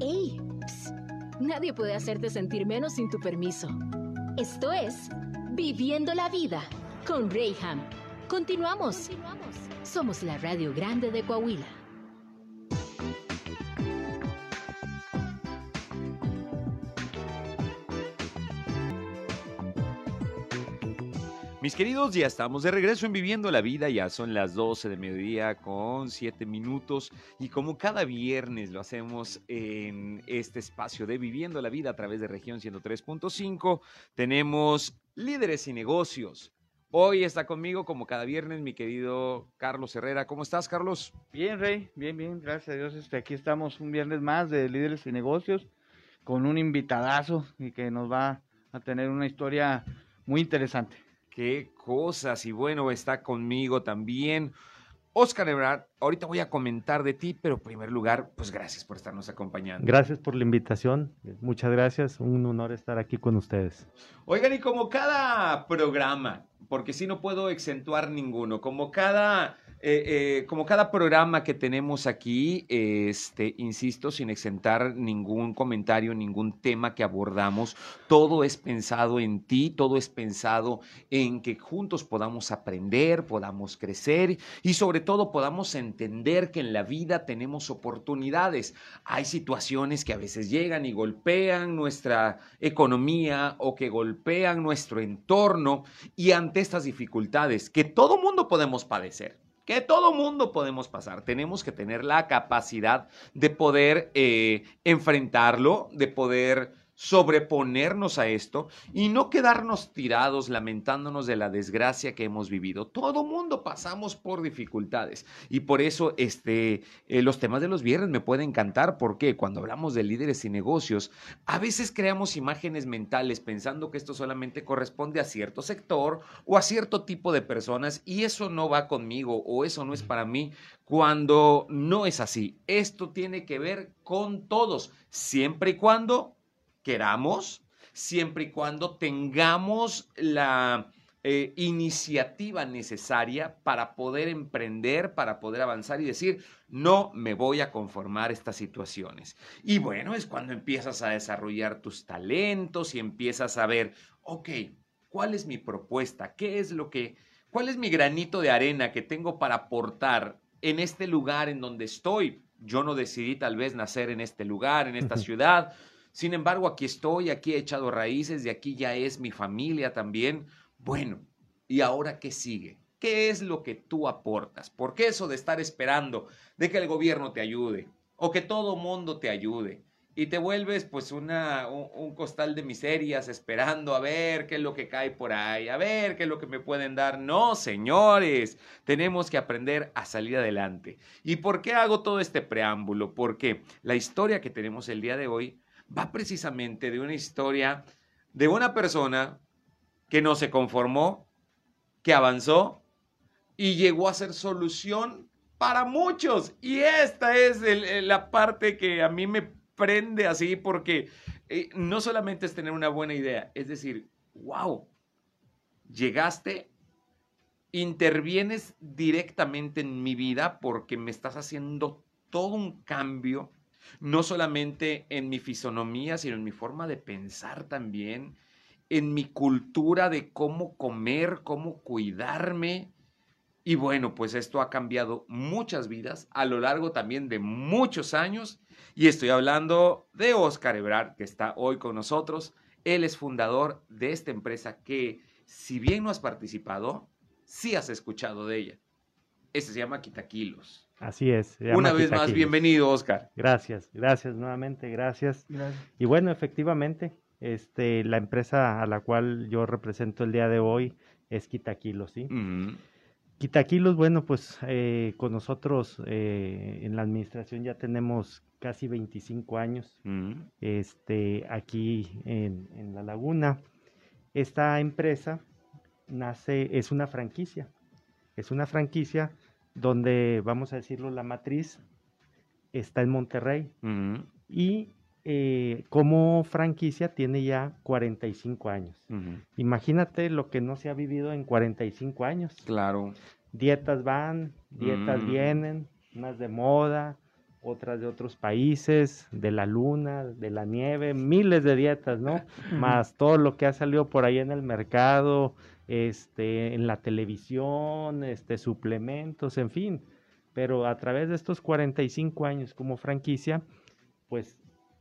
¡Ey! Nadie puede hacerte sentir menos sin tu permiso. Esto es Viviendo la Vida con Rayham. Continuamos. Somos la Radio Grande de Coahuila. Mis queridos, ya estamos de regreso en Viviendo la Vida, ya son las 12 de mediodía con 7 minutos y como cada viernes lo hacemos en este espacio de Viviendo la Vida a través de región 103.5, tenemos líderes y negocios. Hoy está conmigo como cada viernes mi querido Carlos Herrera. ¿Cómo estás, Carlos? Bien, Rey, bien, bien, gracias a Dios. Este, aquí estamos un viernes más de líderes y negocios con un invitadazo y que nos va a tener una historia muy interesante. Qué cosas. Y bueno, está conmigo también Oscar Ebrard. Ahorita voy a comentar de ti, pero en primer lugar, pues gracias por estarnos acompañando. Gracias por la invitación. Muchas gracias. Un honor estar aquí con ustedes. Oigan, y como cada programa, porque si no puedo exentuar ninguno, como cada eh, eh, como cada programa que tenemos aquí, este, insisto, sin exentar ningún comentario, ningún tema que abordamos, todo es pensado en ti, todo es pensado en que juntos podamos aprender, podamos crecer y sobre todo podamos entender que en la vida tenemos oportunidades. Hay situaciones que a veces llegan y golpean nuestra economía o que golpean nuestro entorno y ante estas dificultades que todo mundo podemos padecer que todo mundo podemos pasar. Tenemos que tener la capacidad de poder eh, enfrentarlo, de poder sobreponernos a esto y no quedarnos tirados lamentándonos de la desgracia que hemos vivido. Todo mundo pasamos por dificultades y por eso este, eh, los temas de los viernes me pueden encantar porque cuando hablamos de líderes y negocios, a veces creamos imágenes mentales pensando que esto solamente corresponde a cierto sector o a cierto tipo de personas y eso no va conmigo o eso no es para mí cuando no es así. Esto tiene que ver con todos, siempre y cuando queramos, siempre y cuando tengamos la eh, iniciativa necesaria para poder emprender, para poder avanzar y decir, no me voy a conformar estas situaciones. Y bueno, es cuando empiezas a desarrollar tus talentos y empiezas a ver, ok, ¿cuál es mi propuesta? ¿Qué es lo que, cuál es mi granito de arena que tengo para aportar en este lugar en donde estoy? Yo no decidí tal vez nacer en este lugar, en esta ciudad sin embargo, aquí estoy, aquí he echado raíces, de aquí ya es mi familia también. Bueno, ¿y ahora qué sigue? ¿Qué es lo que tú aportas? Porque eso de estar esperando de que el gobierno te ayude o que todo mundo te ayude y te vuelves pues una, un, costal de miserias esperando a ver qué es lo que cae por ahí, a ver qué es lo que me pueden dar. No, señores, tenemos que aprender a salir adelante. ¿Y por qué hago todo este preámbulo? Porque la historia que tenemos el día de hoy va precisamente de una historia de una persona que no se conformó, que avanzó y llegó a ser solución para muchos. Y esta es la parte que a mí me prende así porque eh, no solamente es tener una buena idea, es decir, wow, llegaste, intervienes directamente en mi vida porque me estás haciendo todo un cambio no solamente en mi fisonomía, sino en mi forma de pensar también, en mi cultura de cómo comer, cómo cuidarme. Y bueno, pues esto ha cambiado muchas vidas a lo largo también de muchos años. Y estoy hablando de Oscar Ebrard, que está hoy con nosotros. Él es fundador de esta empresa que, si bien no has participado, sí has escuchado de ella. Este se llama Quitaquilos. Así es. Una vez más, bienvenido, Oscar. Gracias, gracias nuevamente, gracias. Y bueno, efectivamente, este, la empresa a la cual yo represento el día de hoy es Quitaquilos, ¿sí? Quitaquilos, bueno, pues eh, con nosotros eh, en la administración ya tenemos casi 25 años este, aquí en, en La Laguna. Esta empresa nace, es una franquicia, es una franquicia donde, vamos a decirlo, la matriz está en Monterrey. Y eh, como franquicia tiene ya 45 años. Imagínate lo que no se ha vivido en 45 años. Claro. Dietas van, dietas vienen, unas de moda, otras de otros países, de la luna, de la nieve, miles de dietas, ¿no? Más todo lo que ha salido por ahí en el mercado, este, en la televisión, este, suplementos, en fin. Pero a través de estos 45 años como franquicia, pues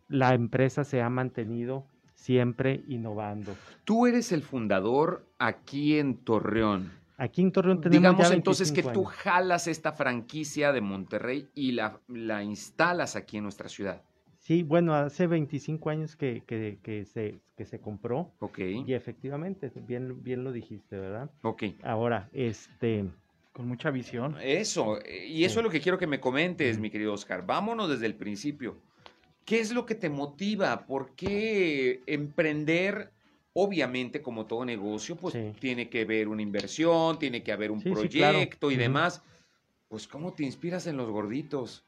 la empresa se ha mantenido siempre innovando. Tú eres el fundador aquí en Torreón. Aquí en Torreón tenemos Digamos entonces que tú jalas esta franquicia de Monterrey y la, la, instalas aquí en nuestra ciudad. Sí, bueno, hace 25 años que, que, que, se, que se compró. Ok. Y efectivamente, bien, bien lo dijiste, ¿verdad? Ok. Ahora, este... Con mucha visión. Eso, y eso es lo que quiero que me comentes, mi querido Oscar. Vámonos desde el principio. ¿Qué es lo que te motiva? ¿Por qué emprender? Obviamente, como todo negocio, pues tiene que haber una inversión, tiene que haber un proyecto y demás. Pues, ¿cómo te inspiras en los gorditos?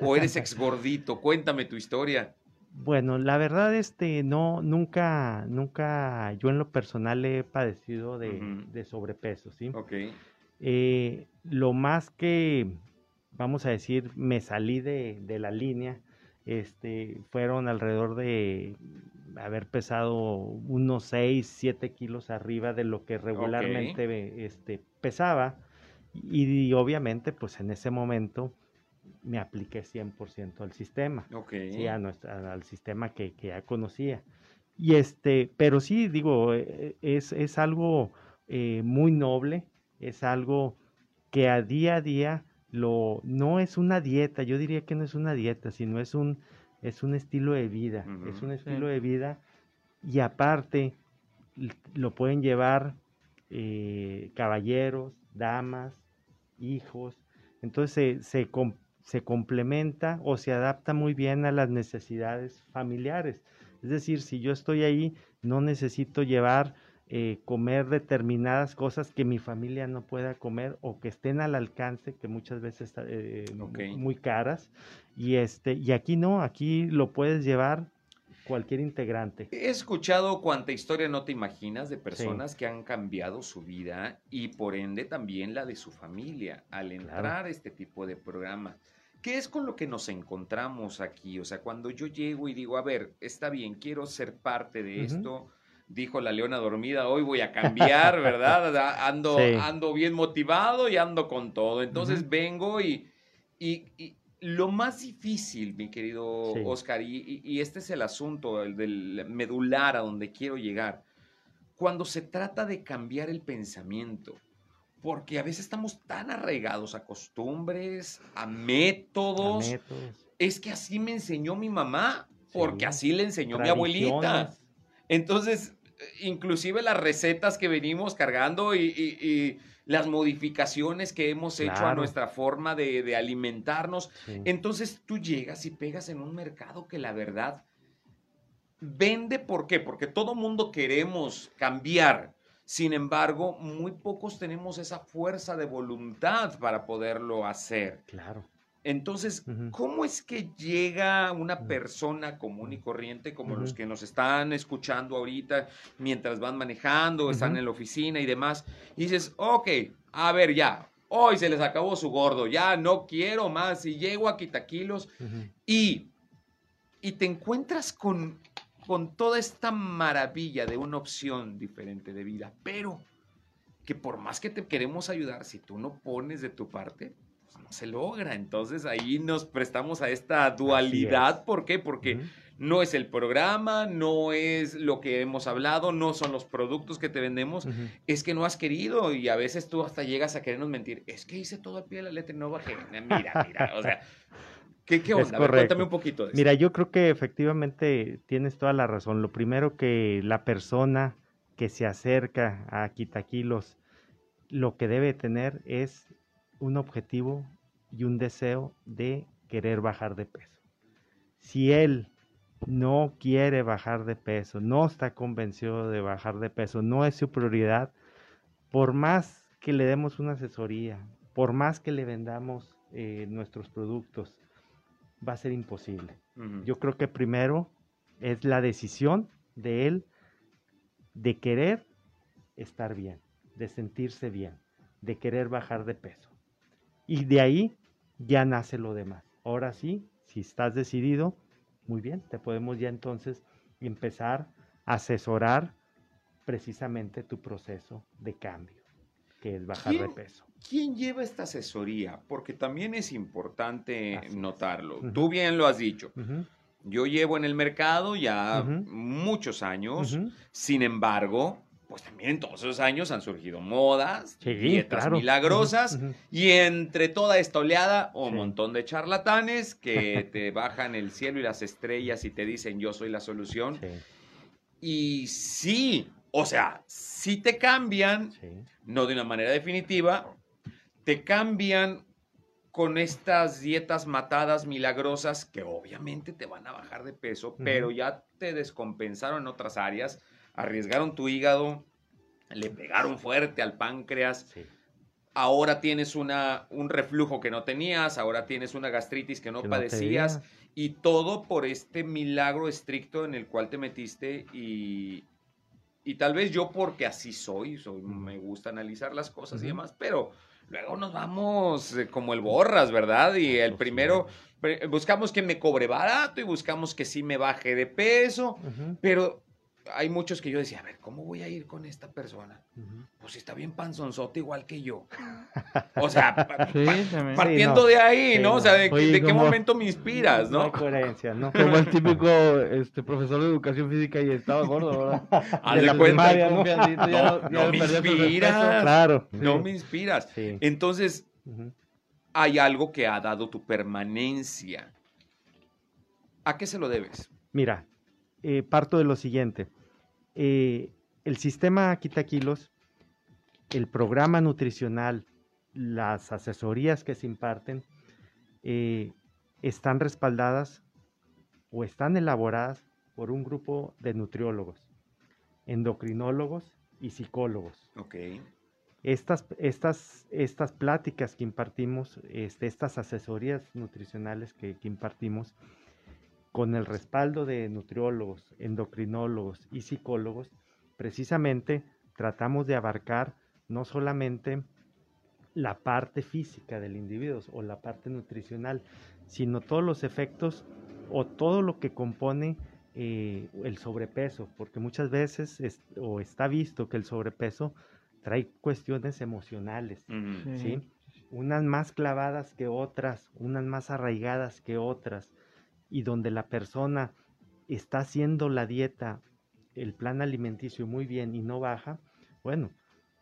¿O eres ex gordito? Cuéntame tu historia. Bueno, la verdad, este, no, nunca, nunca, yo en lo personal he padecido de, sobrepeso, ¿sí? Ok. Eh, lo más que, vamos a decir, me salí de, de la línea este, fueron alrededor de haber pesado unos 6, 7 kilos arriba de lo que regularmente este, pesaba. Y, obviamente, pues en ese momento me apliqué 100% al sistema. Sí, a nuestra, al sistema que, que, ya conocía. Y este, pero sí, digo, e, e, es, es algo eh, muy noble, es algo que a día a día lo, no es una dieta, yo diría que no es una dieta, sino es un, es un estilo de vida, es un estilo de vida y aparte lo pueden llevar eh, caballeros, damas, hijos, entonces se, se, complementa o se adapta muy bien a las necesidades familiares. Es decir, si yo estoy ahí, no necesito llevar eh, comer determinadas cosas que mi familia no pueda comer o que estén al alcance, que muchas veces eh, muy caras. Y, este, y aquí no, aquí lo puedes llevar cualquier integrante. He escuchado cuánta historia no te imaginas de personas que han cambiado su vida y por ende también la de su familia al entrar a este tipo de programa. ¿Qué es con lo que nos encontramos aquí? O sea, cuando yo llego y digo, a ver, está bien, quiero ser parte de esto, dijo la leona dormida, hoy voy a cambiar, ¿verdad? Ando, ando bien motivado y ando con todo. Entonces vengo y, y, lo más difícil, mi querido Oscar, y, y, este es el asunto, el del medular a donde quiero llegar, cuando se trata de cambiar el pensamiento, porque a veces estamos tan arraigados a costumbres, a métodos. Es que así me enseñó mi mamá, porque así le enseñó mi abuelita. Entonces, inclusive las recetas que venimos cargando y, las modificaciones que hemos hecho a nuestra forma de, alimentarnos. Entonces tú llegas y pegas en un mercado que la verdad vende, ¿por qué? Porque todo mundo queremos cambiar. Sin embargo, muy pocos tenemos esa fuerza de voluntad para poderlo hacer. Claro. Entonces, ¿cómo es que llega una persona común y corriente como los que nos están escuchando ahorita mientras van manejando, están en la oficina y demás? Y dices, ok, a ver, ya, hoy se les acabó su gordo, ya no quiero más y llego a Quitaquilos y, y te encuentras con, con toda esta maravilla de una opción diferente de vida, pero que por más que te queremos ayudar, si tú no pones de tu parte, no se logra. Entonces ahí nos prestamos a esta dualidad. ¿Por qué? Porque no es el programa, no es lo que hemos hablado, no son los productos que te vendemos, es que no has querido y a veces tú hasta llegas a querernos mentir. Es que hice todo al pie de la letra y no bajé. Mira, mira, o sea. ¿Qué, qué onda? cuéntame un poquito de eso. Mira, yo creo que efectivamente tienes toda la razón. Lo primero que la persona que se acerca a Quitaquilos lo que debe tener es un objetivo y un deseo de querer bajar de peso. Si él no quiere bajar de peso, no está convencido de bajar de peso, no es su prioridad, por más que le demos una asesoría, por más que le vendamos eh, nuestros productos, va a ser imposible. Yo creo que primero es la decisión de él de querer estar bien, de sentirse bien, de querer bajar de peso. Y de ahí ya nace lo demás. ahora sí, si estás decidido, muy bien, te podemos ya entonces empezar a asesorar precisamente tu proceso de cambio, que es bajar de peso. ¿Quién lleva esta asesoría? Porque también es importante notarlo. Tú bien lo has dicho. Yo llevo en el mercado ya muchos años, sin embargo, pues también en todos esos años han surgido modas, dietas milagrosas, y entre toda esta oleada, un montón de charlatanes que te bajan el cielo y las estrellas y te dicen yo soy la solución. Y sí, o sea, sí te cambian, no de una manera definitiva, te cambian con estas dietas matadas milagrosas que obviamente te van a bajar de peso, pero ya te descompensaron en otras áreas arriesgaron tu hígado, le pegaron fuerte al páncreas. Ahora tienes una, un reflujo que no tenías, ahora tienes una gastritis que no padecías, y todo por este milagro estricto en el cual te metiste y, y tal vez yo porque así soy, soy me gusta analizar las cosas y demás, pero luego nos vamos eh, como el borras, ¿verdad? Y el primero, buscamos que me cobre barato y buscamos que sí me baje de peso, pero hay muchos que yo decía, a ver, ¿cómo voy a ir con esta persona? Pues está bien panzonzote igual que yo. O sea, partiendo de ahí, ¿no? O sea, de, qué momento me inspiras, ¿no? No coherencia, ¿no? Como el típico este, profesor de educación física y estaba gordo, ¿verdad? Haz de cuenta. ¿no? No, me inspiras. Claro. No me inspiras. Entonces, hay algo que ha dado tu permanencia. ¿A qué se lo debes? Mira, eh, parto de lo siguiente. Eh, el sistema Quitaquilos, el programa nutricional, las asesorías que se imparten, eh, están respaldadas o están elaboradas por un grupo de nutriólogos, endocrinólogos y psicólogos. Okay. Estas, estas, estas pláticas que impartimos, este, estas asesorías nutricionales que, que impartimos, con el respaldo de nutriólogos, endocrinólogos y psicólogos, precisamente tratamos de abarcar no solamente la parte física del individuo o la parte nutricional, sino todos los efectos o todo lo que compone eh, el sobrepeso, porque muchas veces o está visto que el sobrepeso trae cuestiones emocionales, unas más clavadas que otras, unas más arraigadas que otras y donde la persona está haciendo la dieta, el plan alimenticio muy bien y no baja, bueno,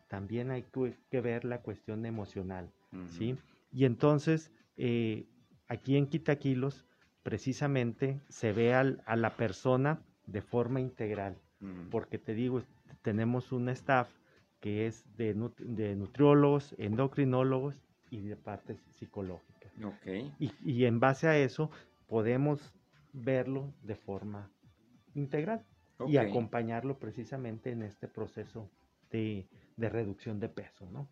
también hay que ver la cuestión emocional, ¿sí? Y entonces, eh, aquí en Quitaquilos, precisamente se ve a la persona de forma integral, porque te digo, tenemos un staff que es de, de nutriólogos, endocrinólogos y de parte psicológica. Okay. Y, y, en base a eso podemos verlo de forma integral y acompañarlo precisamente en este proceso de, reducción de peso, ¿no?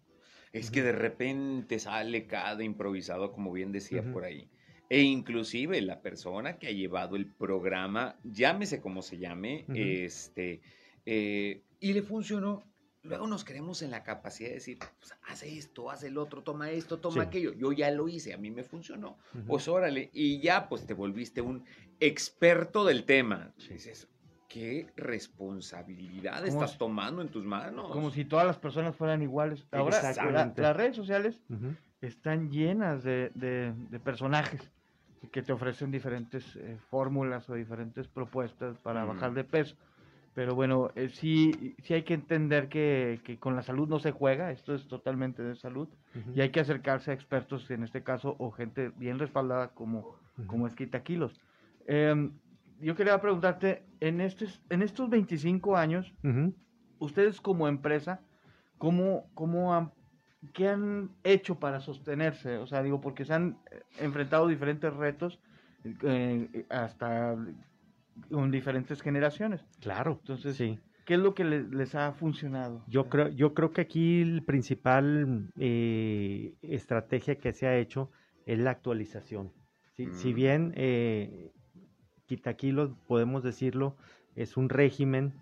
Es que de repente sale cada improvisado, como bien decía por ahí. E inclusive la persona que ha llevado el programa, llámese como se llame, este, eh, y le funcionó, luego nos queremos en la capacidad de decir, pues, haz esto, haz el otro, toma esto, toma aquello. Yo ya lo hice, a mí me funcionó. Pues órale, y ya pues te volviste un experto del tema. Dices, ¿qué responsabilidad estás tomando en tus manos? Como si todas las personas fueran iguales. Ahora, las redes sociales están llenas de, personajes que te ofrecen diferentes eh, fórmulas o diferentes propuestas para bajar de peso. Pero bueno, eh, sí, sí hay que entender que, con la salud no se juega, esto es totalmente de salud, y hay que acercarse a expertos, en este caso, o gente bien respaldada como, como es Kilos. Em, yo quería preguntarte, en, estos, en estos 25 años, ustedes como empresa, ¿cómo, cómo han, ¿qué han hecho para sostenerse? O sea, digo, porque se han eh, enfrentado diferentes retos, eh, hasta con diferentes generaciones. Claro. Entonces, sí. ¿qué es lo que les, ha funcionado? Yo creo, yo creo que aquí el principal eh, estrategia que se ha hecho es la actualización. Si mm. bien eh, podemos decirlo, es un régimen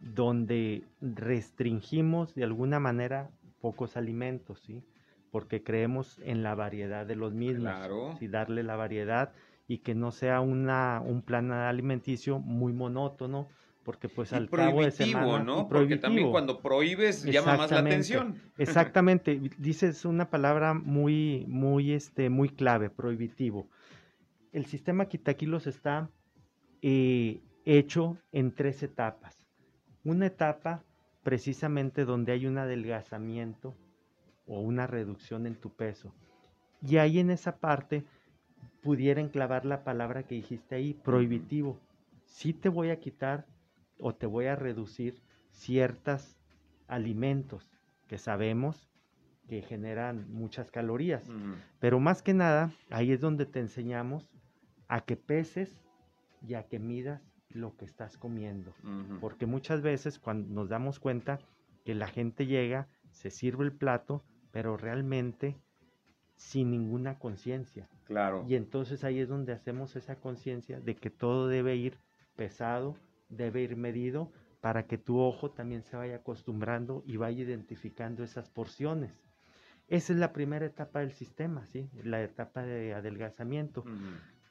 donde restringimos de alguna manera pocos alimentos, ¿sí? porque creemos en la variedad de los mismos. Claro. Y darle la variedad y que no sea una, un plan alimenticio muy monótono, porque pues al cabo de semana, ¿no? Porque también cuando prohíbes llama más la atención. Exactamente, dices una palabra muy, muy, este, muy clave, prohibitivo. El sistema Quitaquilos está eh, hecho en tres etapas. Una etapa precisamente donde hay un adelgazamiento o una reducción en tu peso. Y ahí en esa parte pudiera enclavar la palabra que dijiste ahí, prohibitivo. Sí te voy a quitar o te voy a reducir ciertos alimentos que sabemos que generan muchas calorías. Pero más que nada, ahí es donde te enseñamos a que peses y a que midas lo que estás comiendo. Porque muchas veces cuando nos damos cuenta que la gente llega, se sirve el plato, pero realmente sin ninguna conciencia. Claro. Y entonces ahí es donde hacemos esa conciencia de que todo debe ir pesado, debe ir medido para que tu ojo también se vaya acostumbrando y vaya identificando esas porciones. Esa es la primera etapa del sistema, ¿sí? La etapa de adelgazamiento.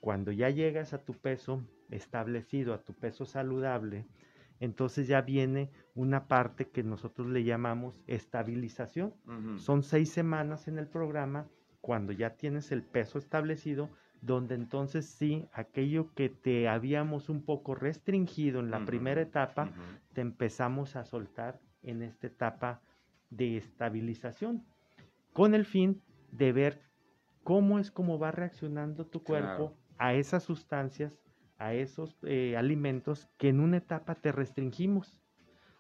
Cuando ya llegas a tu peso establecido, a tu peso saludable, entonces ya viene una parte que nosotros le llamamos estabilización. Son seis semanas en el programa cuando ya tienes el peso establecido, donde entonces sí, aquello que te habíamos un poco restringido en la primera etapa, te empezamos a soltar en esta etapa de estabilización, con el fin de ver cómo es como va reaccionando tu cuerpo a esas sustancias, a esos eh, alimentos que en una etapa te restringimos.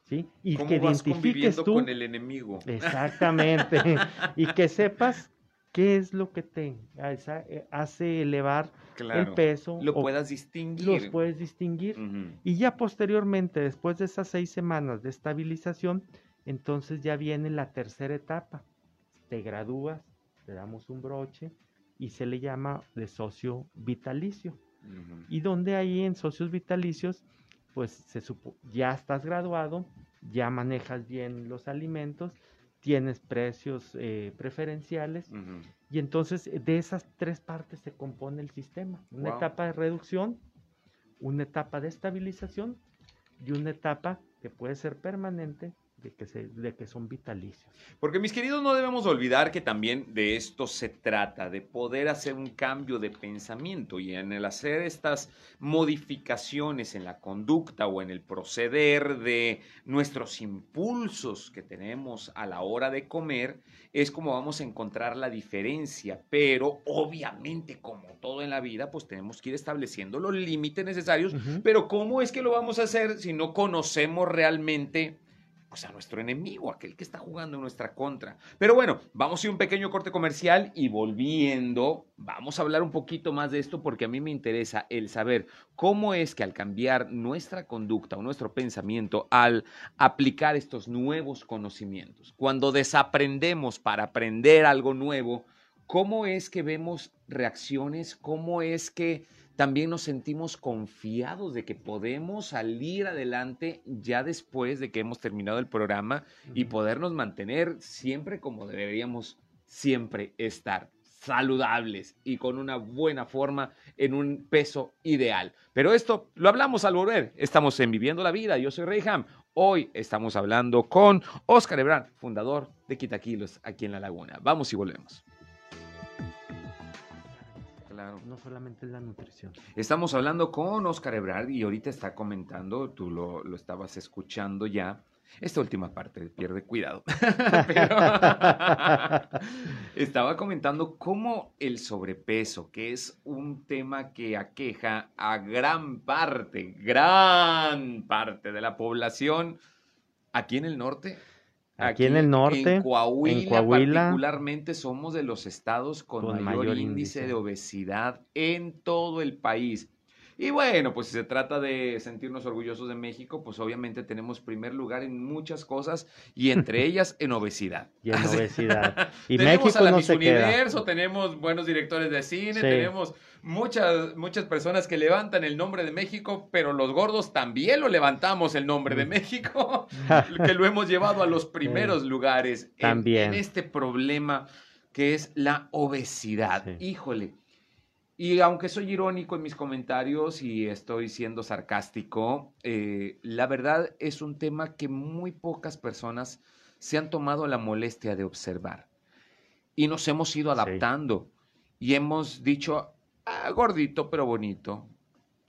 ¿Sí? Y que identifiques tú con el enemigo. Exactamente. y que sepas qué es lo que te eh, hace elevar el peso. Lo puedas distinguir. Los puedes distinguir. Y ya posteriormente, después de esas seis semanas de estabilización, entonces ya viene la tercera etapa. Te gradúas, te damos un broche y se le llama de socio vitalicio. Y donde ahí en socios vitalicios, pues se ya estás graduado, ya manejas bien los alimentos, tienes precios eh, preferenciales y entonces de esas tres partes se compone el sistema. Una etapa de reducción, una etapa de estabilización y una etapa que puede ser permanente de que, se, de que son vitalicios. Porque mis queridos, no debemos olvidar que también de esto se trata, de poder hacer un cambio de pensamiento y en el hacer estas modificaciones en la conducta o en el proceder de nuestros impulsos que tenemos a la hora de comer, es como vamos a encontrar la diferencia, pero obviamente como todo en la vida, pues tenemos que ir estableciendo los límites necesarios, pero ¿cómo es que lo vamos a hacer si no conocemos realmente? Pues a nuestro enemigo, aquel que está jugando en nuestra contra. Pero bueno, vamos a ir un pequeño corte comercial y volviendo, vamos a hablar un poquito más de esto porque a mí me interesa el saber cómo es que al cambiar nuestra conducta o nuestro pensamiento, al aplicar estos nuevos conocimientos, cuando desaprendemos para aprender algo nuevo, cómo es que vemos reacciones, cómo es que también nos sentimos confiados de que podemos salir adelante ya después de que hemos terminado el programa y podernos mantener siempre como deberíamos siempre estar saludables y con una buena forma en un peso ideal. Pero esto lo hablamos al volver. Estamos en Viviendo la Vida. Yo soy Reyham. Hoy estamos hablando con Oscar Ebrard, fundador de Quitaquilos aquí en La Laguna. Vamos y volvemos. No solamente la nutrición. Estamos hablando con Oscar Ebrard y ahorita está comentando, tú lo, estabas escuchando ya. Esta última parte, pierde cuidado. estaba comentando cómo el sobrepeso, que es un tema que aqueja a gran parte, gran parte de la población aquí en el norte, Aquí, en el norte, en Coahuila, particularmente somos de los estados con, mayor, índice de obesidad en todo el país. Y bueno, pues si se trata de sentirnos orgullosos de México, pues obviamente tenemos primer lugar en muchas cosas y entre ellas en obesidad. Y en obesidad. Y tenemos México a la no Miss Universo, tenemos buenos directores de cine, tenemos muchas, muchas personas que levantan el nombre de México, pero los gordos también lo levantamos el nombre de México, que lo hemos llevado a los primeros lugares también. en este problema que es la obesidad. Híjole. Y aunque soy irónico en mis comentarios y estoy siendo sarcástico, eh, la verdad es un tema que muy pocas personas se han tomado la molestia de observar. Y nos hemos ido adaptando y hemos dicho, ah, gordito pero bonito.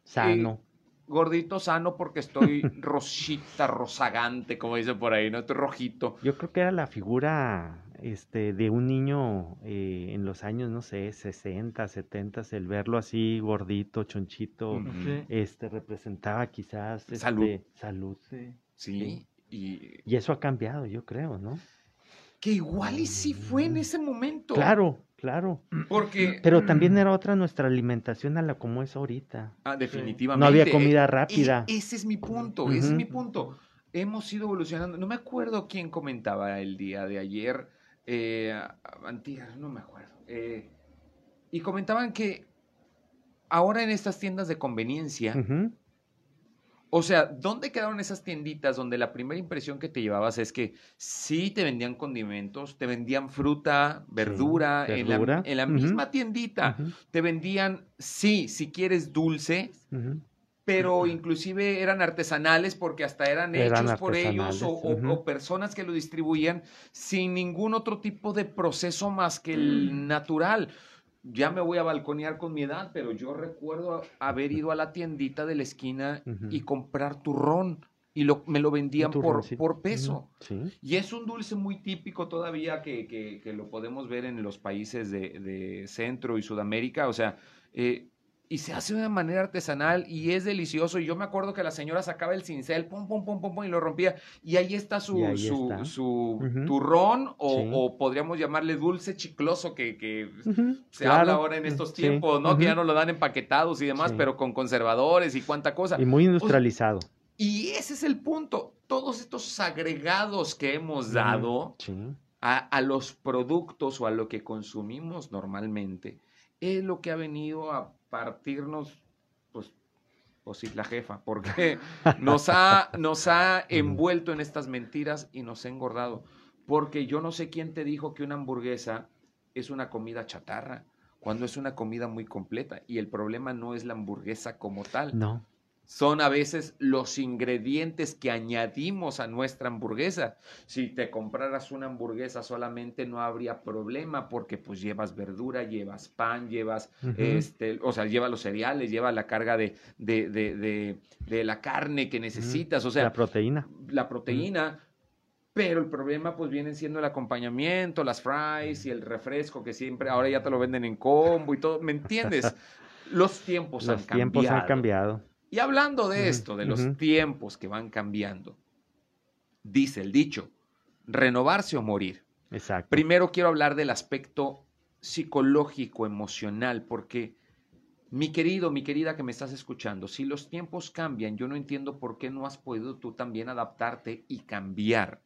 Sano. gordito sano porque estoy rosita, rosagante, como dice por ahí, ¿no? Estoy rojito. Yo creo que era la figura este, de un niño eh, en los años, no sé, 60, 70, el verlo así gordito, chonchito, este, representaba quizás salud. Este, salud. Sí. sí. Y... y eso ha cambiado, yo creo, ¿no? Que igual y sí fue en ese momento. Claro, Claro. Porque. Pero también era otra nuestra alimentación a la como es ahorita. Ah, definitivamente. No había comida rápida. ese es mi punto, ese es mi punto. Hemos ido evolucionando. No me acuerdo quién comentaba el día de ayer eh, no me acuerdo. Eh, y comentaban que ahora en estas tiendas de conveniencia, o sea, ¿dónde quedaron esas tienditas donde la primera impresión que te llevabas es que sí te vendían condimentos, te vendían fruta, verdura, en la, misma tiendita, te vendían, sí, si quieres dulce, pero inclusive eran artesanales porque hasta eran, hechos por ellos o, personas que lo distribuían sin ningún otro tipo de proceso más que el mm. natural. Ya me voy a balconear con mi edad, pero yo recuerdo haber ido a la tiendita de la esquina y comprar turrón y lo, me lo vendían por, por peso. Y es un dulce muy típico todavía que, que, lo podemos ver en los países de, de Centro y Sudamérica. O sea, eh, y se hace de una manera artesanal y es delicioso. Y yo me acuerdo que la señora sacaba el cincel, pum, pum, pum, pum, pum, y lo rompía. Y ahí está su, su, su turrón, o, podríamos llamarle dulce chicloso, que, que se habla ahora en estos tiempos, ¿no? Que ya no lo dan empaquetados y demás, pero con conservadores y cuánta cosa. Y muy industrializado. y ese es el punto. Todos estos agregados que hemos dado a, a los productos o a lo que consumimos normalmente es lo que ha venido a partirnos, pues, pues sí, la jefa, porque nos ha, nos ha envuelto en estas mentiras y nos ha engordado. Porque yo no sé quién te dijo que una hamburguesa es una comida chatarra, cuando es una comida muy completa. Y el problema no es la hamburguesa como tal. No son a veces los ingredientes que añadimos a nuestra hamburguesa. Si te compraras una hamburguesa solamente no habría problema porque pues llevas verdura, llevas pan, llevas, este, o sea, lleva los cereales, lleva la carga de, de, de, de, la carne que necesitas, o sea. La proteína. La proteína. Pero el problema pues viene siendo el acompañamiento, las fries y el refresco que siempre, ahora ya te lo venden en combo y todo, ¿me entiendes? Los tiempos han cambiado. Los tiempos han cambiado. Y hablando de esto, de los tiempos que van cambiando, dice el dicho, renovarse o morir. Exacto. Primero quiero hablar del aspecto psicológico, emocional, porque mi querido, mi querida que me estás escuchando, si los tiempos cambian, yo no entiendo por qué no has podido tú también adaptarte y cambiar.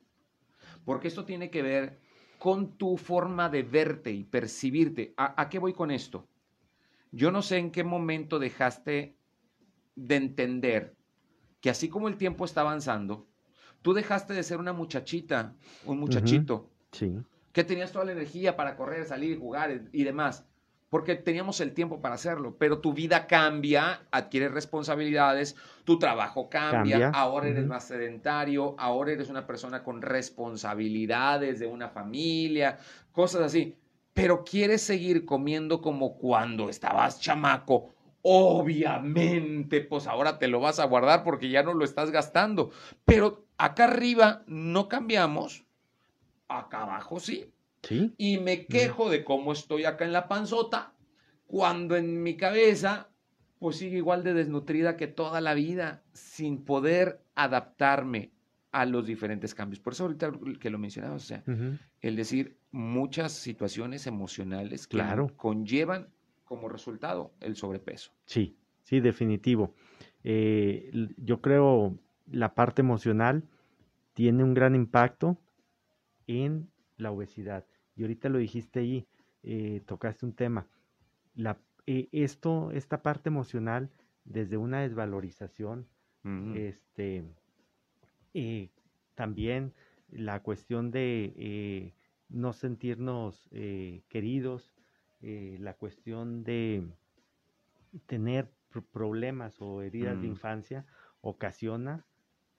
Porque esto tiene que ver con tu forma de verte y percibirte. ¿A, a qué voy con esto? Yo no sé en qué momento dejaste de entender que así como el tiempo está avanzando, tú dejaste de ser una muchachita, un muchachito, sí. que tenías toda la energía para correr, salir jugar y demás, porque teníamos el tiempo para hacerlo, pero tu vida cambia, adquieres responsabilidades, tu trabajo cambia, ahora eres más sedentario, ahora eres una persona con responsabilidades de una familia, cosas así, pero quieres seguir comiendo como cuando estabas chamaco Obviamente, pues ahora te lo vas a guardar porque ya no lo estás gastando. Pero acá arriba no cambiamos, acá abajo sí. Sí. Y me quejo de cómo estoy acá en la panzota, cuando en mi cabeza, pues sigue igual de desnutrida que toda la vida, sin poder adaptarme a los diferentes cambios. Por eso ahorita que lo mencionabas, o sea, el decir muchas situaciones emocionales que conllevan como resultado el sobrepeso. Sí, sí, definitivo. Eh, yo creo la parte emocional tiene un gran impacto en la obesidad. Y ahorita lo dijiste ahí, eh, tocaste un tema. La, eh, esto, esta parte emocional, desde una desvalorización, este, también la cuestión de no sentirnos eh, queridos, eh, la cuestión de tener problemas o heridas de mm. infancia ocasiona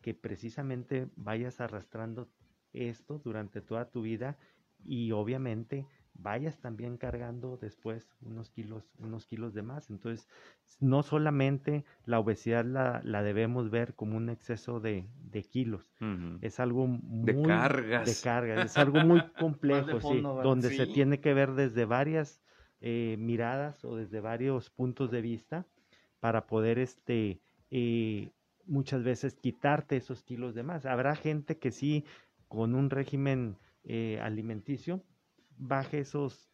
que precisamente vayas arrastrando esto durante toda tu vida y obviamente vayas también cargando después unos kilos, unos kilos de más. Entonces, no solamente la obesidad la, debemos ver como un exceso de, kilos, es algo muy de cargas. De cargas, es algo muy complejo, sí, donde se tiene que ver desde varias eh, miradas o desde varios puntos de vista para poder este eh, muchas veces quitarte esos kilos de más. Habrá gente que sí, con un régimen eh, alimenticio, baje esos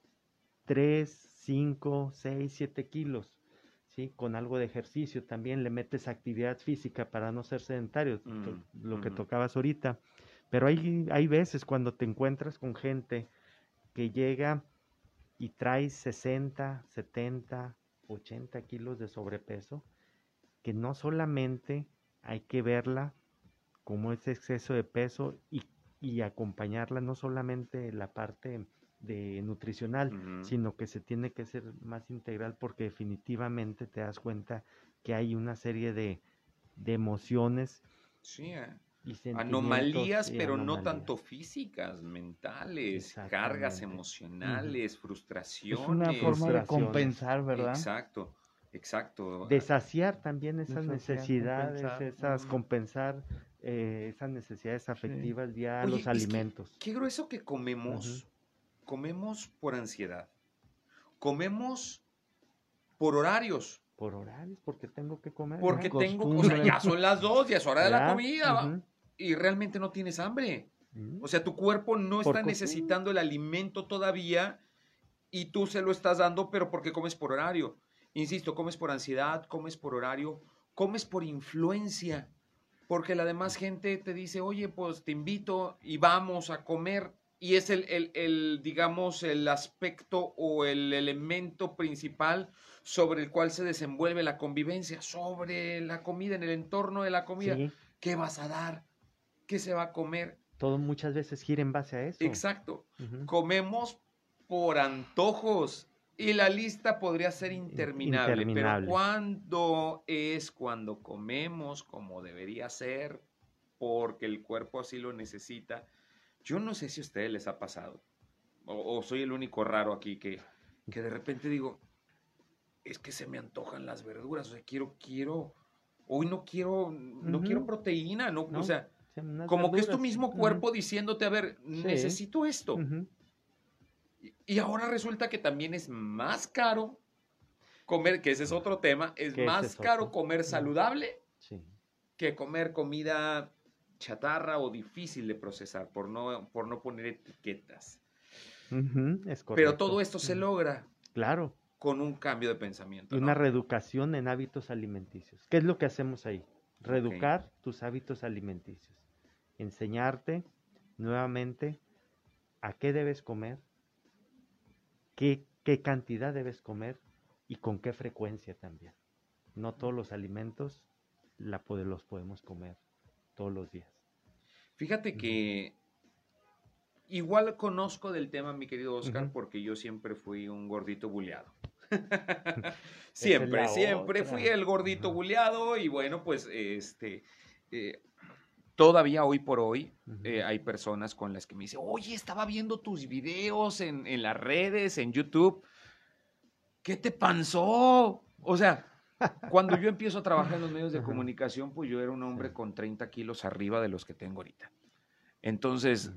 3, 5, 6, 7 kilos. ¿sí? Con algo de ejercicio también le metes actividad física para no ser sedentario, mm, lo que tocabas ahorita. Pero hay, hay veces cuando te encuentras con gente que llega y trae 60, 70, 80 kilos de sobrepeso, que no solamente hay que verla como ese exceso de peso y, y acompañarla no solamente la parte de nutricional, sino que se tiene que ser más integral porque definitivamente te das cuenta que hay una serie de, de emociones. Sí, eh, anomalías, pero no tanto físicas, mentales, cargas emocionales, frustraciones. Es una forma de compensar, ¿verdad? Exacto. Exacto. De saciar también esas necesidades, esas compensar eh, esas necesidades afectivas vía los alimentos. qué grueso que comemos comemos por ansiedad. Comemos por horarios. Por horarios, porque tengo que comer. Porque tengo, o sea, ya son las dos, ya es hora de la comida. Y realmente no tienes hambre. O sea, tu cuerpo no está necesitando el alimento todavía y tú se lo estás dando, pero porque comes por horario. Insisto, comes por ansiedad, comes por horario, comes por influencia. Porque la demás gente te dice, oye, pues te invito y vamos a comer y es el, digamos, el aspecto o el elemento principal sobre el cual se desenvuelve la convivencia, sobre la comida, en el entorno de la comida. ¿Qué vas a dar? ¿Qué se va a comer? Todo muchas veces gira en base a eso. Exacto. Comemos por antojos y la lista podría ser interminable, interminable, pero ¿cuándo es cuando comemos como debería ser? Porque el cuerpo así lo necesita yo no sé si a ustedes les ha pasado, o, soy el único raro aquí que, que de repente digo, es que se me antojan las verduras, o sea, quiero, quiero, hoy no quiero, no quiero proteína, no, o sea, como que es tu mismo cuerpo diciéndote, a ver, necesito esto. y, ahora resulta que también es más caro comer, que ese es otro tema, es más caro comer saludable que comer comida chatarra o difícil de procesar por no, por no poner etiquetas. Pero todo esto se logra. Claro. Con un cambio de pensamiento. Una reeducación en hábitos alimenticios. ¿Qué es lo que hacemos ahí? Reeducar tus hábitos alimenticios. Enseñarte nuevamente a qué debes comer, qué, qué cantidad debes comer y con qué frecuencia también. No todos los alimentos la, los podemos comer todos los días. Fíjate que igual conozco del tema, mi querido Oscar, porque yo siempre fui un gordito buleado. siempre, siempre fui el gordito buleado y bueno, pues este... Eh, todavía hoy por hoy eh, hay personas con las que me dicen, oye, estaba viendo tus videos en, en, las redes, en YouTube. ¿Qué te pasó? O sea, cuando yo empiezo a trabajar en los medios de comunicación, pues yo era un hombre con 30 kilos arriba de los que tengo ahorita. Entonces,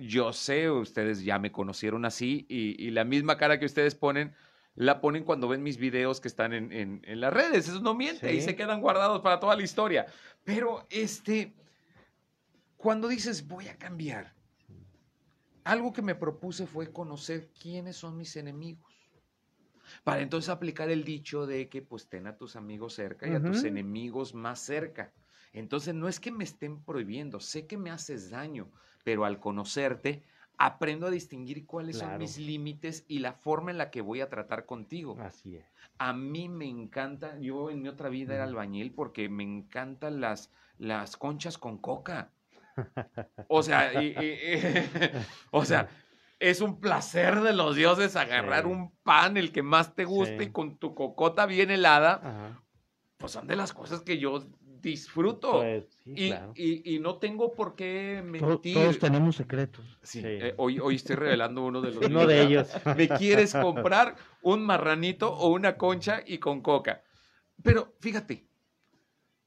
yo sé, ustedes ya me conocieron así y, la misma cara que ustedes ponen, la ponen cuando ven mis videos que están en, las redes. Eso no miente y se quedan guardados para toda la historia. Pero, este, cuando dices, voy a cambiar, algo que me propuse fue conocer quiénes son mis enemigos para entonces aplicar el dicho de que pues ten a tus amigos cerca y a tus enemigos más cerca. Entonces no es que me estén prohibiendo, sé que me haces daño, pero al conocerte aprendo a distinguir cuáles son mis límites y la forma en la que voy a tratar contigo. Así es. A mí me encanta, yo en mi otra vida era albañil porque me encantan las, las conchas con coca. O sea, o sea, es un placer de los dioses agarrar un pan, el que más te guste, y con tu cocota bien helada. Pues son de las cosas que yo disfruto. Pues, y, no tengo por qué mentir. Todos, tenemos secretos. Sí, eh, hoy, hoy estoy revelando uno de los Uno de ellos. Me quieres comprar un marranito o una concha y con coca. Pero fíjate,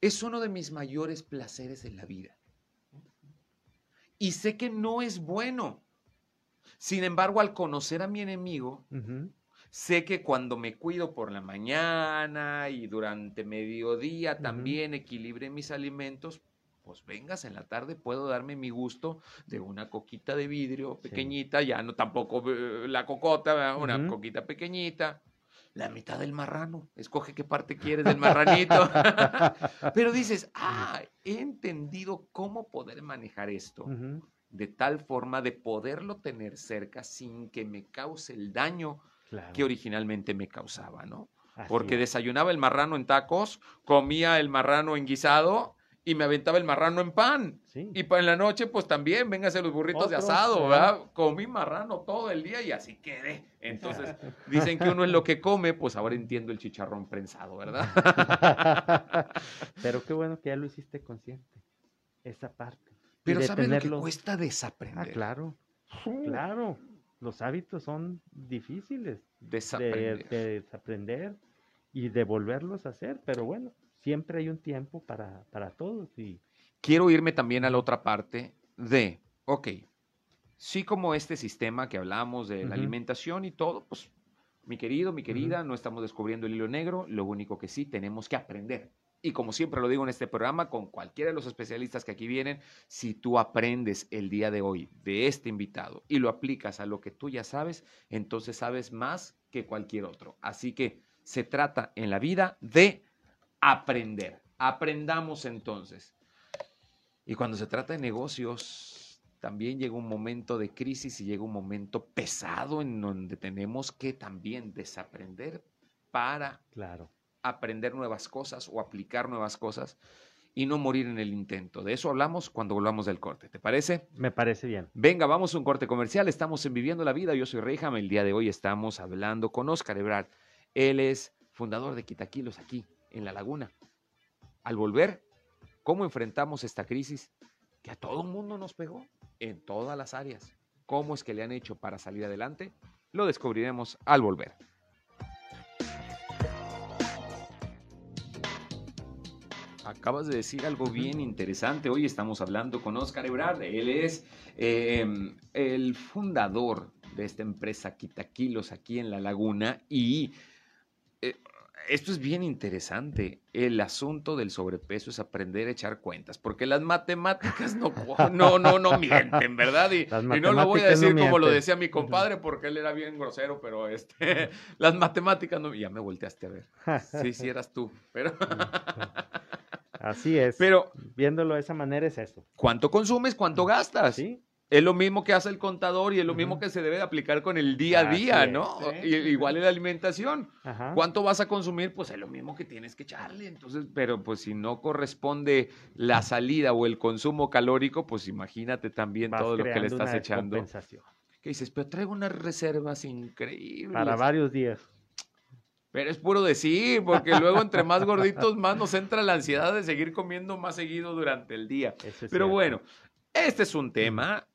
es uno de mis mayores placeres en la vida. Y sé que no es bueno. Sin embargo, al conocer a mi enemigo, sé que cuando me cuido por la mañana y durante mediodía también equilibre mis alimentos, pues vengas en la tarde, puedo darme mi gusto de una coquita de vidrio pequeñita, ya no tampoco eh, la cocota, una coquita pequeñita, la mitad del marrano, escoge qué parte quieres del marranito. Pero dices, ah, he entendido cómo poder manejar esto de tal forma de poderlo tener cerca sin que me cause el daño que originalmente me causaba, ¿no? Porque desayunaba el marrano en tacos, comía el marrano en guisado y me aventaba el marrano en pan. Y para en la noche, pues también, véngase los burritos de asado, ¿verdad? Comí marrano todo el día y así quedé. Entonces, dicen que uno es lo que come, pues ahora entiendo el chicharrón prensado, ¿verdad? Pero qué bueno que ya lo hiciste consciente, esa parte. Pero ¿sabes lo que cuesta desaprender? Ah, claro, claro. Los hábitos son difíciles De, desaprender y de volverlos a hacer, pero bueno, siempre hay un tiempo para, para todos. Y... Quiero irme también a la otra parte de, ok, sí como este sistema que hablamos de la alimentación y todo, pues mi querido, mi querida, no estamos descubriendo el hilo negro, lo único que sí tenemos que aprender y como siempre lo digo en este programa, con cualquiera de los especialistas que aquí vienen, si tú aprendes el día de hoy de este invitado y lo aplicas a lo que tú ya sabes, entonces sabes más que cualquier otro. Así que se trata en la vida de aprender. Aprendamos entonces. Y cuando se trata de negocios, también llega un momento de crisis y llega un momento pesado en donde tenemos que también desaprender para claro aprender nuevas cosas o aplicar nuevas cosas y no morir en el intento. De eso hablamos cuando volvamos del corte. ¿Te parece? Me parece bien. Venga, vamos a un corte comercial. Estamos en Viviendo la Vida. Yo soy Reyham. El día de hoy estamos hablando con Oscar Ebrard. Él es fundador de Quitaquilos aquí, en La Laguna. Al volver, ¿cómo enfrentamos esta crisis que a todo el mundo nos pegó en todas las áreas? ¿Cómo es que le han hecho para salir adelante? Lo descubriremos al volver. acabas de decir algo bien interesante. Hoy estamos hablando con Oscar Ebrard. Él es em, el fundador de esta empresa Quitaquilos aquí en La Laguna y eh, esto es bien interesante. El asunto del sobrepeso es aprender a echar cuentas, porque las matemáticas no, no, no, no mienten, ¿verdad? Y, no lo voy a decir como lo decía mi compadre, porque él era bien grosero, pero este, las matemáticas no. Ya me volteaste a ver. Sí, sí, eras tú, pero. Así es. Pero viéndolo de esa manera es eso. ¿Cuánto consumes? ¿Cuánto gastas? Sí. Es lo mismo que hace el contador y es lo mismo que se debe de aplicar con el día a día, ¿no? igual en la alimentación. ¿Cuánto vas a consumir? Pues es lo mismo que tienes que echarle. Entonces, pero pues si no corresponde la salida o el consumo calórico, pues imagínate también todo lo que le estás echando. ¿Qué dices? Pero traigo unas reservas increíbles. Para varios días. Pero es puro decir, porque luego entre más gorditos, más nos entra la ansiedad de seguir comiendo más seguido durante el día. Pero bueno, este es un tema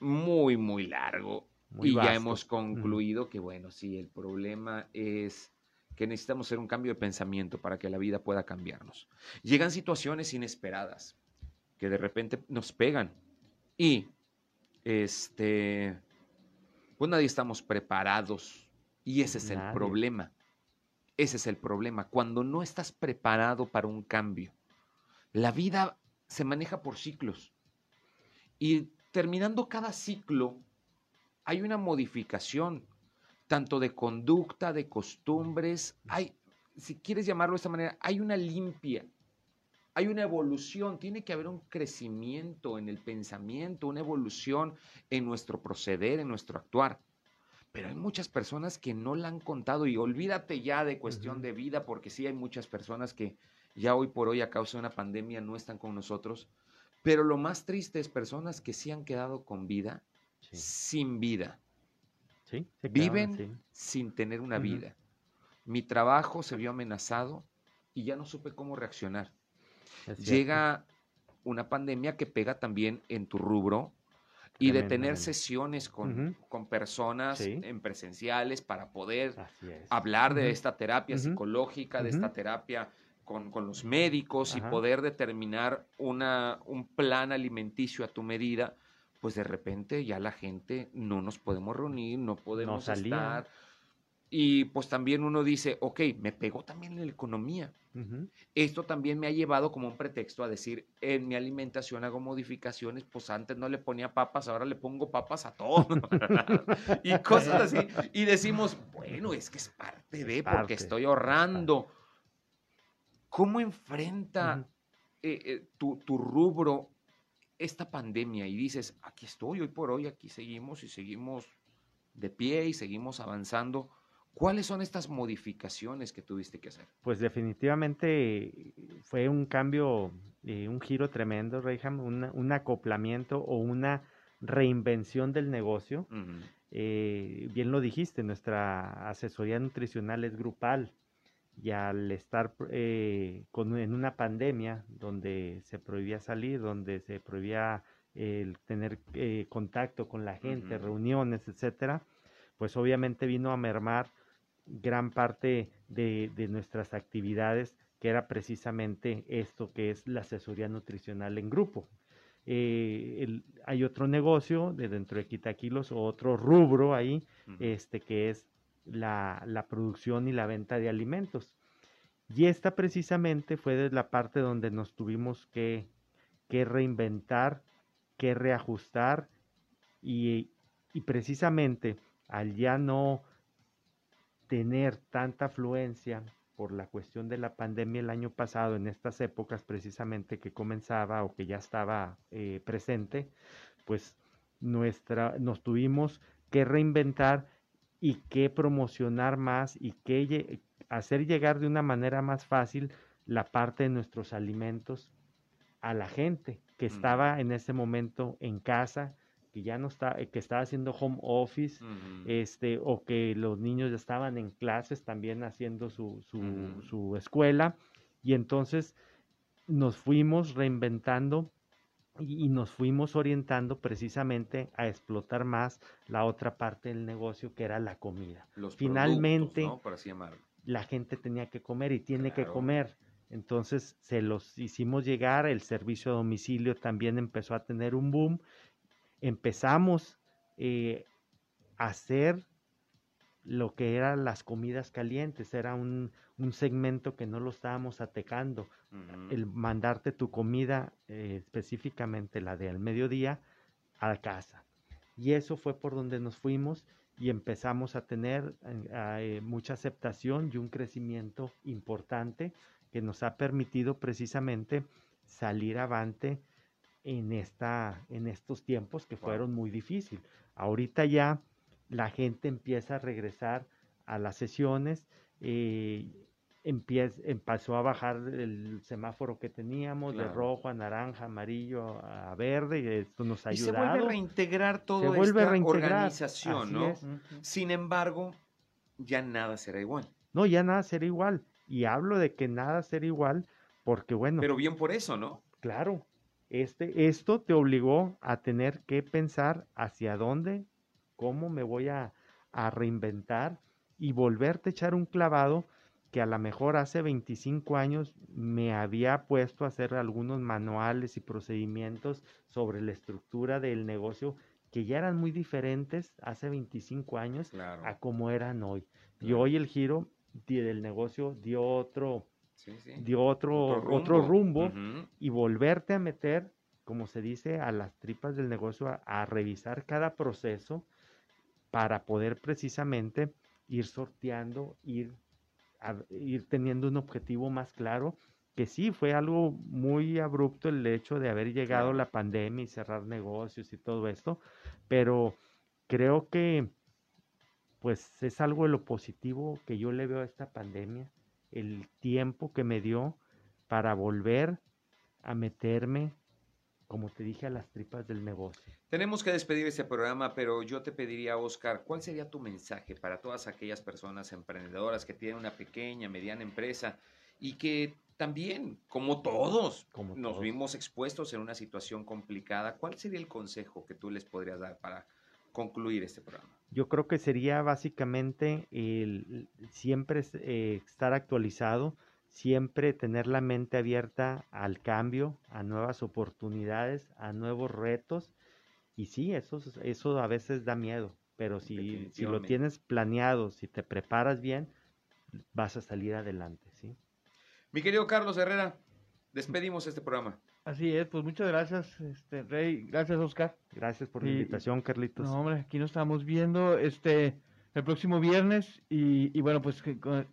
muy, muy largo. y ya hemos concluido que, bueno, sí, el problema es que necesitamos hacer un cambio de pensamiento para que la vida pueda cambiarnos. Llegan situaciones inesperadas que de repente nos pegan y, este, pues nadie estamos preparados y ese es el problema. Ese es el problema, cuando no estás preparado para un cambio. La vida se maneja por ciclos y terminando cada ciclo hay una modificación, tanto de conducta, de costumbres, hay, si quieres llamarlo de esta manera, hay una limpia, hay una evolución, tiene que haber un crecimiento en el pensamiento, una evolución en nuestro proceder, en nuestro actuar. Pero hay muchas personas que no la han contado y olvídate ya de cuestión de vida, porque sí hay muchas personas que ya hoy por hoy a causa de una pandemia no están con nosotros. Pero lo más triste es personas que sí han quedado con vida, sin vida. Viven sin tener una vida. Mi trabajo se vio amenazado y ya no supe cómo reaccionar. Llega una pandemia que pega también en tu rubro y de tener sesiones con, con personas en presenciales para poder hablar de esta terapia psicológica, de esta terapia con, con los médicos y poder determinar una, un plan alimenticio a tu medida, pues de repente ya la gente no nos podemos reunir, no podemos estar. Y pues también uno dice, ok, me pegó también en la economía. Esto también me ha llevado como un pretexto a decir, en mi alimentación hago modificaciones, pues antes no le ponía papas, ahora le pongo papas a todo. y cosas así. Y decimos, bueno, es que es parte de, porque estoy ahorrando. ¿Cómo enfrenta eh, eh, tu, tu rubro esta pandemia? Y dices, aquí estoy, hoy por hoy, aquí seguimos y seguimos de pie y seguimos avanzando ¿Cuáles son estas modificaciones que tuviste que hacer? Pues definitivamente fue un cambio, eh, un giro tremendo, Reyham, un acoplamiento o una reinvención del negocio. Eh, bien lo dijiste, nuestra asesoría nutricional es grupal y al estar eh, con, en una pandemia donde se prohibía salir, donde se prohibía el tener contacto con la gente, reuniones, etcétera, pues obviamente vino a mermar gran parte de, nuestras actividades, que era precisamente esto que es la asesoría nutricional en grupo. Eh, hay otro negocio de dentro de Quitaquilos otro rubro ahí, este que es la, producción y la venta de alimentos. Y esta precisamente fue de la parte donde nos tuvimos que, que reinventar, que reajustar y, y precisamente al ya no tener tanta afluencia por la cuestión de la pandemia el año pasado, en estas épocas precisamente que comenzaba o que ya estaba eh, presente, pues nuestra, nos tuvimos que reinventar y que promocionar más y que hacer llegar de una manera más fácil la parte de nuestros alimentos a la gente que estaba en ese momento en casa, que ya no está, eh, que estaba haciendo home office, este, o que los niños ya estaban en clases también haciendo su, su, escuela, y entonces nos fuimos reinventando y, nos fuimos orientando precisamente a explotar más la otra parte del negocio que era la comida. Finalmente, la gente tenía que comer y tiene que comer. Entonces se los hicimos llegar, el servicio a domicilio también empezó a tener un boom empezamos eh, a hacer lo que eran las comidas calientes, era un, segmento que no lo estábamos atecando, el mandarte tu comida, eh, específicamente la de al mediodía, a casa. Y eso fue por donde nos fuimos y empezamos a tener eh, mucha aceptación y un crecimiento importante que nos ha permitido precisamente salir avante en, esta, en estos tiempos que fueron muy difíciles. Ahorita ya la gente empieza a regresar a las sesiones, eh, empieza, empezó a bajar el semáforo que teníamos de rojo a naranja, amarillo a verde y esto nos ha ayudado. se vuelve a reintegrar toda vuelve esta organización, ¿no? Sin embargo, ya nada será igual. No, ya nada será igual. Y hablo de que nada será igual porque, bueno. Pero bien por eso, ¿no? Claro, este, esto te obligó a tener que pensar hacia dónde, cómo me voy a, reinventar y volverte a echar un clavado que a lo mejor hace 25 años me había puesto a hacer algunos manuales y procedimientos sobre la estructura del negocio que ya eran muy diferentes hace 25 años a como eran hoy. Y hoy el giro del negocio dio otro, dio otro, otro rumbo, y volverte a meter, como se dice, a las tripas del negocio, a, revisar cada proceso para poder precisamente ir sorteando, ir, ir teniendo un objetivo más claro, que sí fue algo muy abrupto el hecho de haber llegado la pandemia y cerrar negocios y todo esto, pero creo que pues es algo de lo positivo que yo le veo a esta pandemia el tiempo que me dio para volver a meterme como te dije, a las tripas del negocio. Tenemos que despedir este programa, pero yo te pediría, Oscar, ¿cuál sería tu mensaje para todas aquellas personas emprendedoras que tienen una pequeña, mediana empresa y que también, como todos, nos vimos expuestos en una situación complicada? ¿Cuál sería el consejo que tú les podrías dar para concluir este programa? Yo creo que sería básicamente el, siempre eh, estar actualizado, siempre tener la mente abierta al cambio, a nuevas oportunidades, a nuevos retos. Y sí, eso, eso a veces da miedo, pero si, si lo tienes planeado, si te preparas bien, vas a salir adelante, ¿sí? Mi querido Carlos Herrera, despedimos este programa. Así es, pues muchas gracias, este Rey, gracias Oscar. Gracias por la invitación, Carlitos. No, hombre, aquí nos estamos viendo, este, el próximo viernes y, bueno, pues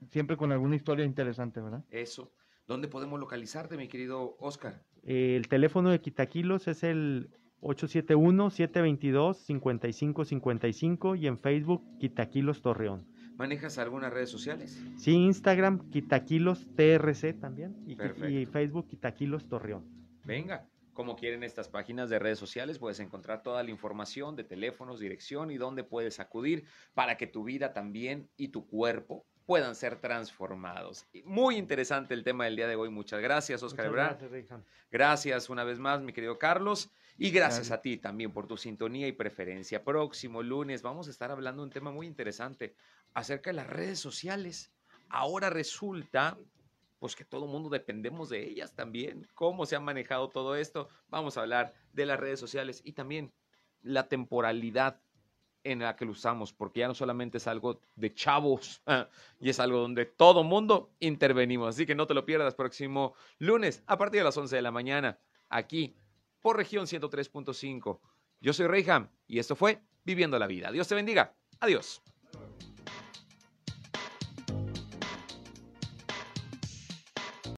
siempre con alguna historia interesante, ¿verdad? Eso. ¿Dónde podemos localizarte, mi querido Oscar? el teléfono de Quitaquilos es el 871-722-5555 y en Facebook Quitaquilos Torreón. ¿Manejas algunas redes sociales? Sí, Instagram Quitaquilos TRC también y, y Facebook Quitaquilos Torreón. Venga, como quieren estas páginas de redes sociales, puedes encontrar toda la información de teléfonos, dirección y dónde puedes acudir para que tu vida también y tu cuerpo puedan ser transformados. Muy interesante el tema del día de hoy. Muchas gracias, Oscar Gracias, gracias una vez más, mi querido Carlos. Y gracias, a ti también por tu sintonía y preferencia. Próximo lunes vamos a estar hablando de un tema muy interesante acerca de las redes sociales. Ahora resulta pues que todo mundo dependemos de ellas también. ¿Cómo se ha manejado todo esto? Vamos a hablar de las redes sociales y también la temporalidad en la que lo usamos, porque ya no solamente es algo de chavos, y es algo donde todo mundo intervenimos. Así que no te lo pierdas próximo lunes a partir de las 11 de la mañana, aquí por región 103.5. Yo soy Reyham y esto fue Viviendo la Vida. Dios te bendiga. Adiós.